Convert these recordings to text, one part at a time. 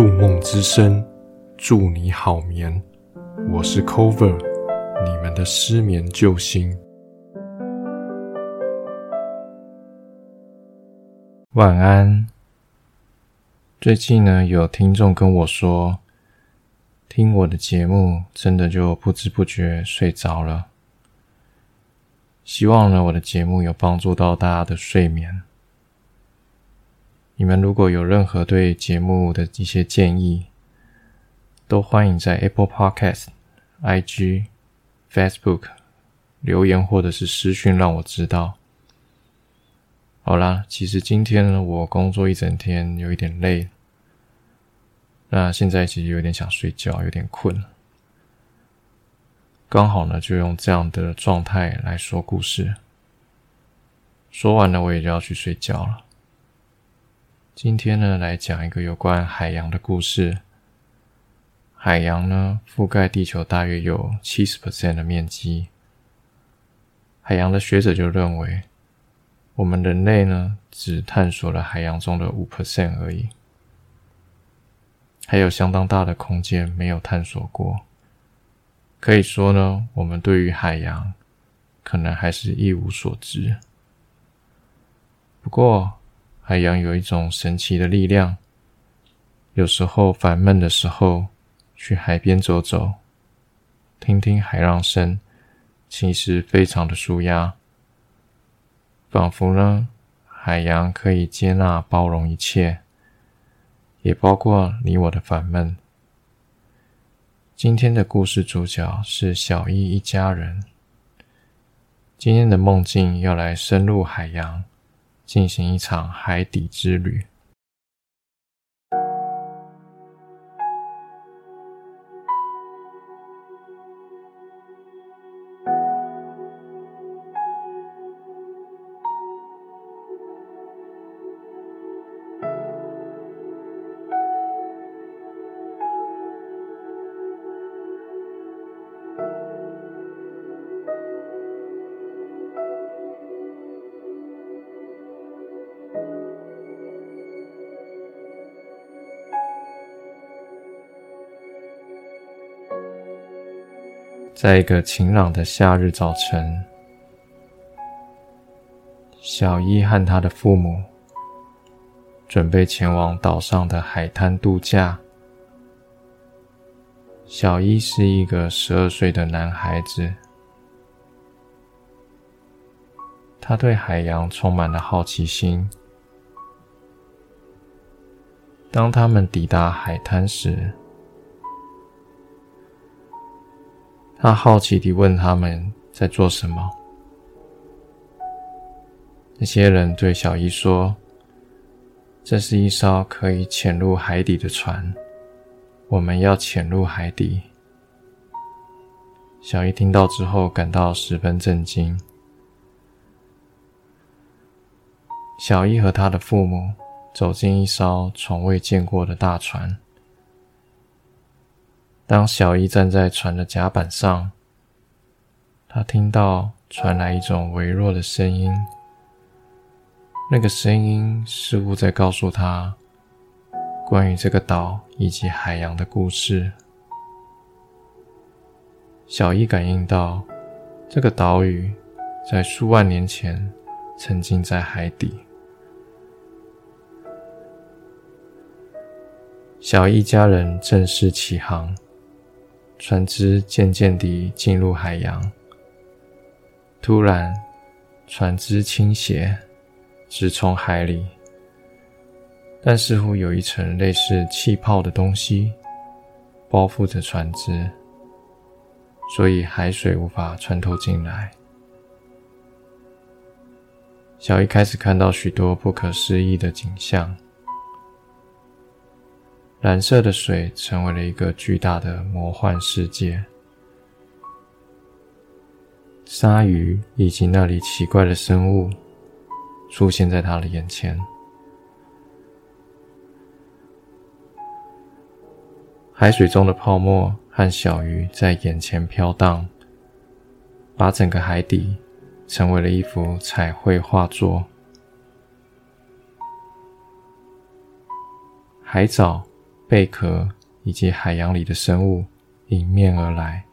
入梦之声，祝你好眠。我是 Cover，你们的失眠救星。晚安。最近呢，有听众跟我说，听我的节目，真的就不知不觉睡着了。希望呢，我的节目有帮助到大家的睡眠。你们如果有任何对节目的一些建议，都欢迎在 Apple Podcast、IG、Facebook 留言或者是私讯让我知道。好啦，其实今天呢，我工作一整天，有一点累，那现在其实有点想睡觉，有点困，刚好呢，就用这样的状态来说故事。说完了，我也就要去睡觉了。今天呢，来讲一个有关海洋的故事。海洋呢，覆盖地球大约有七十 percent 的面积。海洋的学者就认为，我们人类呢，只探索了海洋中的五 percent 而已，还有相当大的空间没有探索过。可以说呢，我们对于海洋可能还是一无所知。不过，海洋有一种神奇的力量，有时候烦闷的时候，去海边走走，听听海浪声，其实非常的舒压，仿佛呢，海洋可以接纳包容一切，也包括你我的烦闷。今天的故事主角是小易一家人，今天的梦境要来深入海洋。进行一场海底之旅。在一个晴朗的夏日早晨，小伊和他的父母准备前往岛上的海滩度假。小伊是一个十二岁的男孩子，他对海洋充满了好奇心。当他们抵达海滩时，他好奇地问他们在做什么。那些人对小伊说：“这是一艘可以潜入海底的船，我们要潜入海底。”小伊听到之后感到十分震惊。小伊和他的父母走进一艘从未见过的大船。当小伊站在船的甲板上，他听到传来一种微弱的声音。那个声音似乎在告诉他关于这个岛以及海洋的故事。小伊感应到，这个岛屿在数万年前曾经在海底。小伊家人正式起航。船只渐渐地进入海洋。突然，船只倾斜，直冲海里。但似乎有一层类似气泡的东西包覆着船只，所以海水无法穿透进来。小伊开始看到许多不可思议的景象。蓝色的水成为了一个巨大的魔幻世界，鲨鱼以及那里奇怪的生物出现在他的眼前。海水中的泡沫和小鱼在眼前飘荡，把整个海底成为了一幅彩绘画作。海藻。贝壳以及海洋里的生物迎面而来。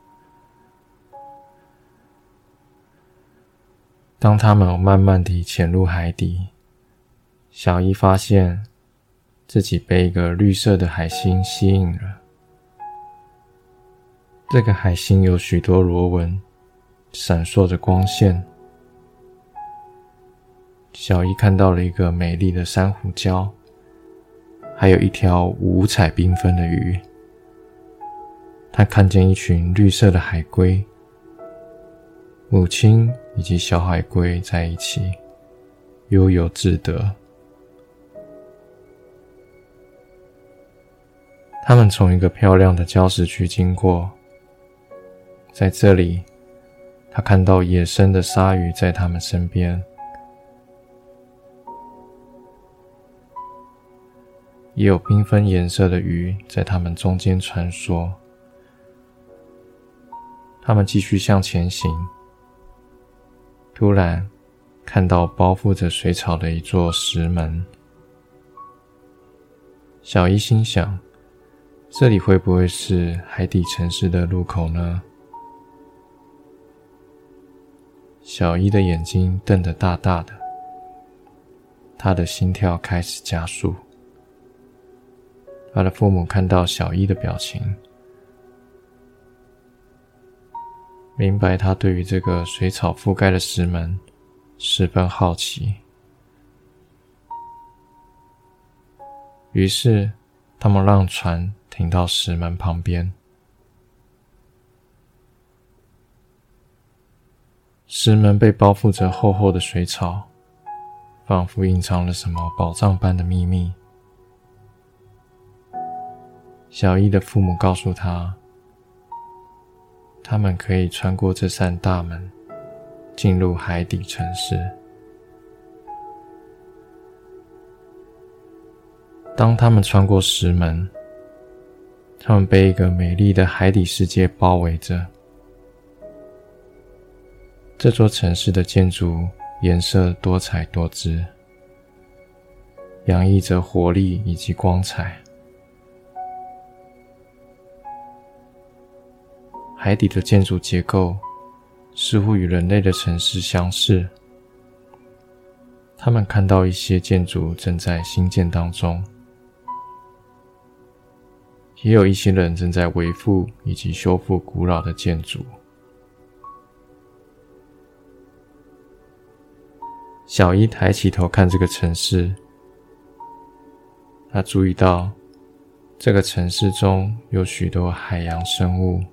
当他们慢慢地潜入海底，小伊发现自己被一个绿色的海星吸引了。这个海星有许多螺纹，闪烁着光线。小伊看到了一个美丽的珊瑚礁，还有一条五彩缤纷的鱼。他看见一群绿色的海龟，母亲以及小海龟在一起，悠游自得。他们从一个漂亮的礁石区经过，在这里，他看到野生的鲨鱼在他们身边。也有缤纷颜色的鱼在它们中间穿梭。他们继续向前行，突然看到包覆着水草的一座石门。小伊心想：这里会不会是海底城市的入口呢？小伊的眼睛瞪得大大的，他的心跳开始加速。他的父母看到小伊的表情，明白他对于这个水草覆盖的石门十分好奇，于是他们让船停到石门旁边。石门被包覆着厚厚的水草，仿佛隐藏了什么宝藏般的秘密。小伊的父母告诉他，他们可以穿过这扇大门，进入海底城市。当他们穿过石门，他们被一个美丽的海底世界包围着。这座城市的建筑颜色多彩多姿，洋溢着活力以及光彩。海底的建筑结构似乎与人类的城市相似。他们看到一些建筑正在兴建当中，也有一些人正在维护以及修复古老的建筑。小伊抬起头看这个城市，他注意到这个城市中有许多海洋生物。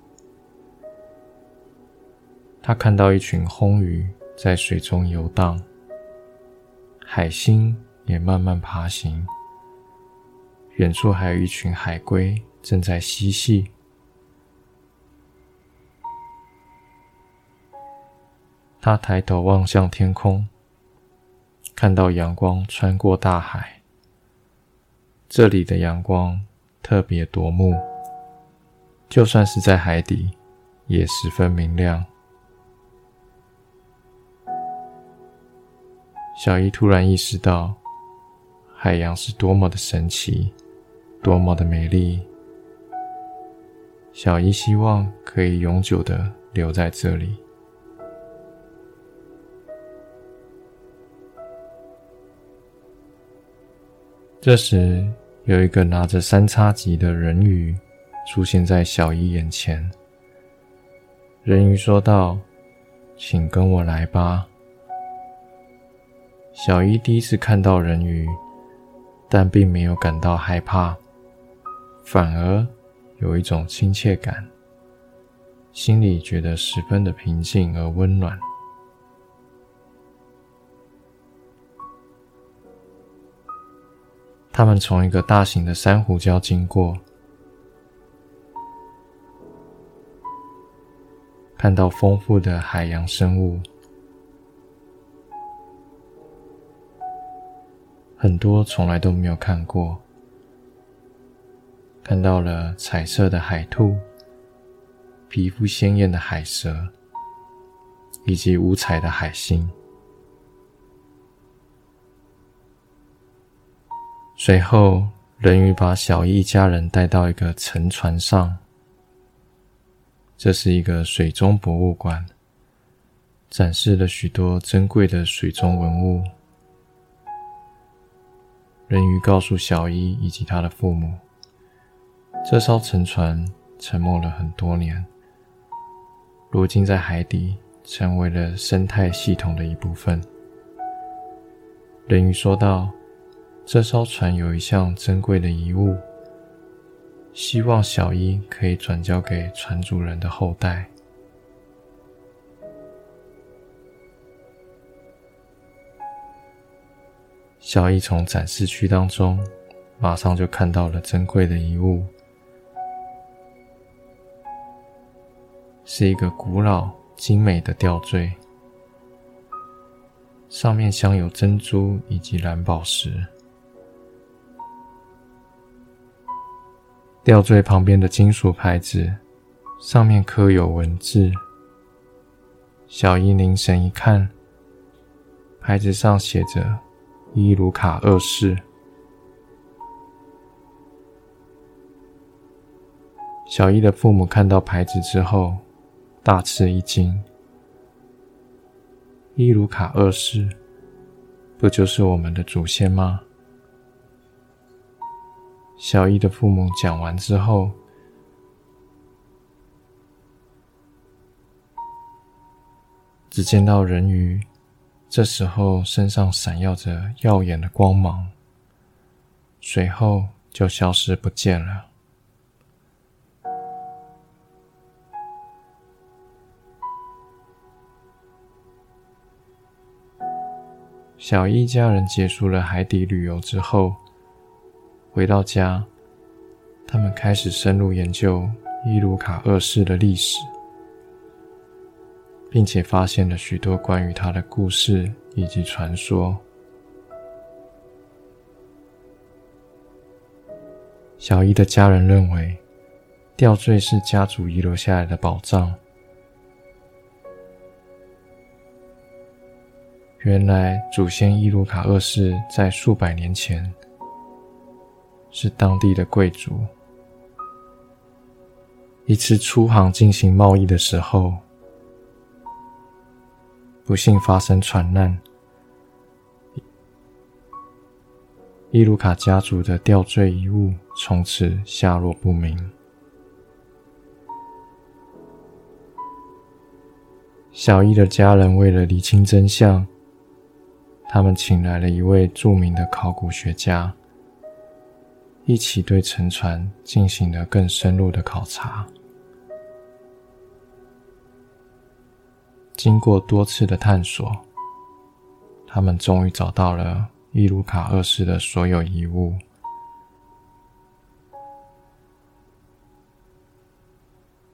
他看到一群红鱼在水中游荡，海星也慢慢爬行。远处还有一群海龟正在嬉戏。他抬头望向天空，看到阳光穿过大海。这里的阳光特别夺目，就算是在海底，也十分明亮。小伊突然意识到，海洋是多么的神奇，多么的美丽。小伊希望可以永久的留在这里。这时，有一个拿着三叉戟的人鱼出现在小伊眼前。人鱼说道：“请跟我来吧。”小伊第一次看到人鱼，但并没有感到害怕，反而有一种亲切感，心里觉得十分的平静而温暖。他们从一个大型的珊瑚礁经过，看到丰富的海洋生物。很多从来都没有看过，看到了彩色的海兔、皮肤鲜艳的海蛇，以及五彩的海星。随后，人鱼把小一一家人带到一个沉船上，这是一个水中博物馆，展示了许多珍贵的水中文物。人鱼告诉小伊以及他的父母，这艘沉船沉没了很多年，如今在海底成为了生态系统的一部分。人鱼说道。这艘船有一项珍贵的遗物，希望小伊可以转交给船主人的后代。小一从展示区当中马上就看到了珍贵的遗物，是一个古老精美的吊坠，上面镶有珍珠以及蓝宝石。吊坠旁边的金属牌子上面刻有文字。小伊凝神一看，牌子上写着“伊鲁卡二世”。小伊的父母看到牌子之后，大吃一惊：“伊鲁卡二世，不就是我们的祖先吗？”小伊的父母讲完之后，只见到人鱼，这时候身上闪耀着耀眼的光芒，随后就消失不见了。小伊家人结束了海底旅游之后。回到家，他们开始深入研究伊鲁卡二世的历史，并且发现了许多关于他的故事以及传说。小伊的家人认为，吊坠是家族遗留下来的宝藏。原来，祖先伊鲁卡二世在数百年前。是当地的贵族。一次出航进行贸易的时候，不幸发生船难，伊鲁卡家族的吊坠遗物从此下落不明。小伊的家人为了厘清真相，他们请来了一位著名的考古学家。一起对沉船进行了更深入的考察。经过多次的探索，他们终于找到了伊鲁卡二世的所有遗物，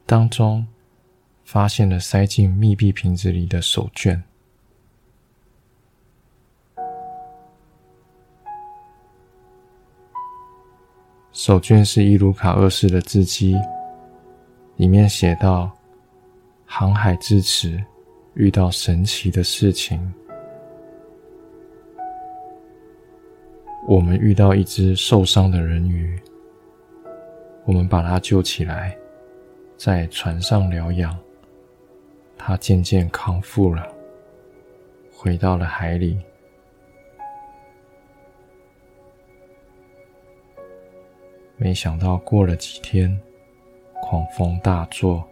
当中发现了塞进密闭瓶子里的手绢。手绢是伊鲁卡二世的字迹，里面写道：“航海至此，遇到神奇的事情。我们遇到一只受伤的人鱼，我们把它救起来，在船上疗养。它渐渐康复了，回到了海里。”没想到过了几天，狂风大作，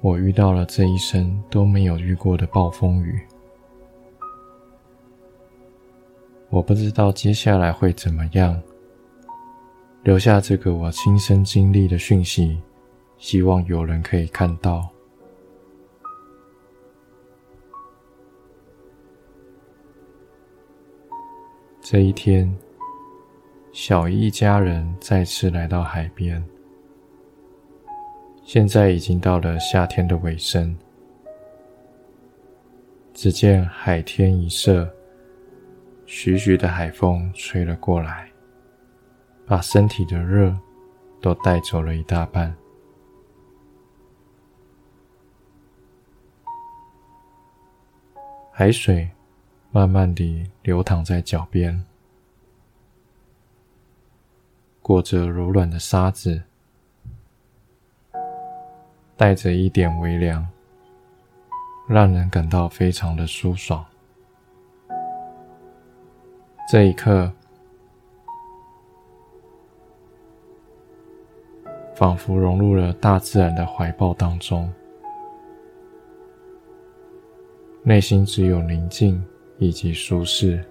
我遇到了这一生都没有遇过的暴风雨。我不知道接下来会怎么样。留下这个我亲身经历的讯息，希望有人可以看到。这一天。小姨一家人再次来到海边。现在已经到了夏天的尾声。只见海天一色，徐徐的海风吹了过来，把身体的热都带走了一大半。海水慢慢地流淌在脚边。裹着柔软的沙子，带着一点微凉，让人感到非常的舒爽。这一刻，仿佛融入了大自然的怀抱当中，内心只有宁静以及舒适。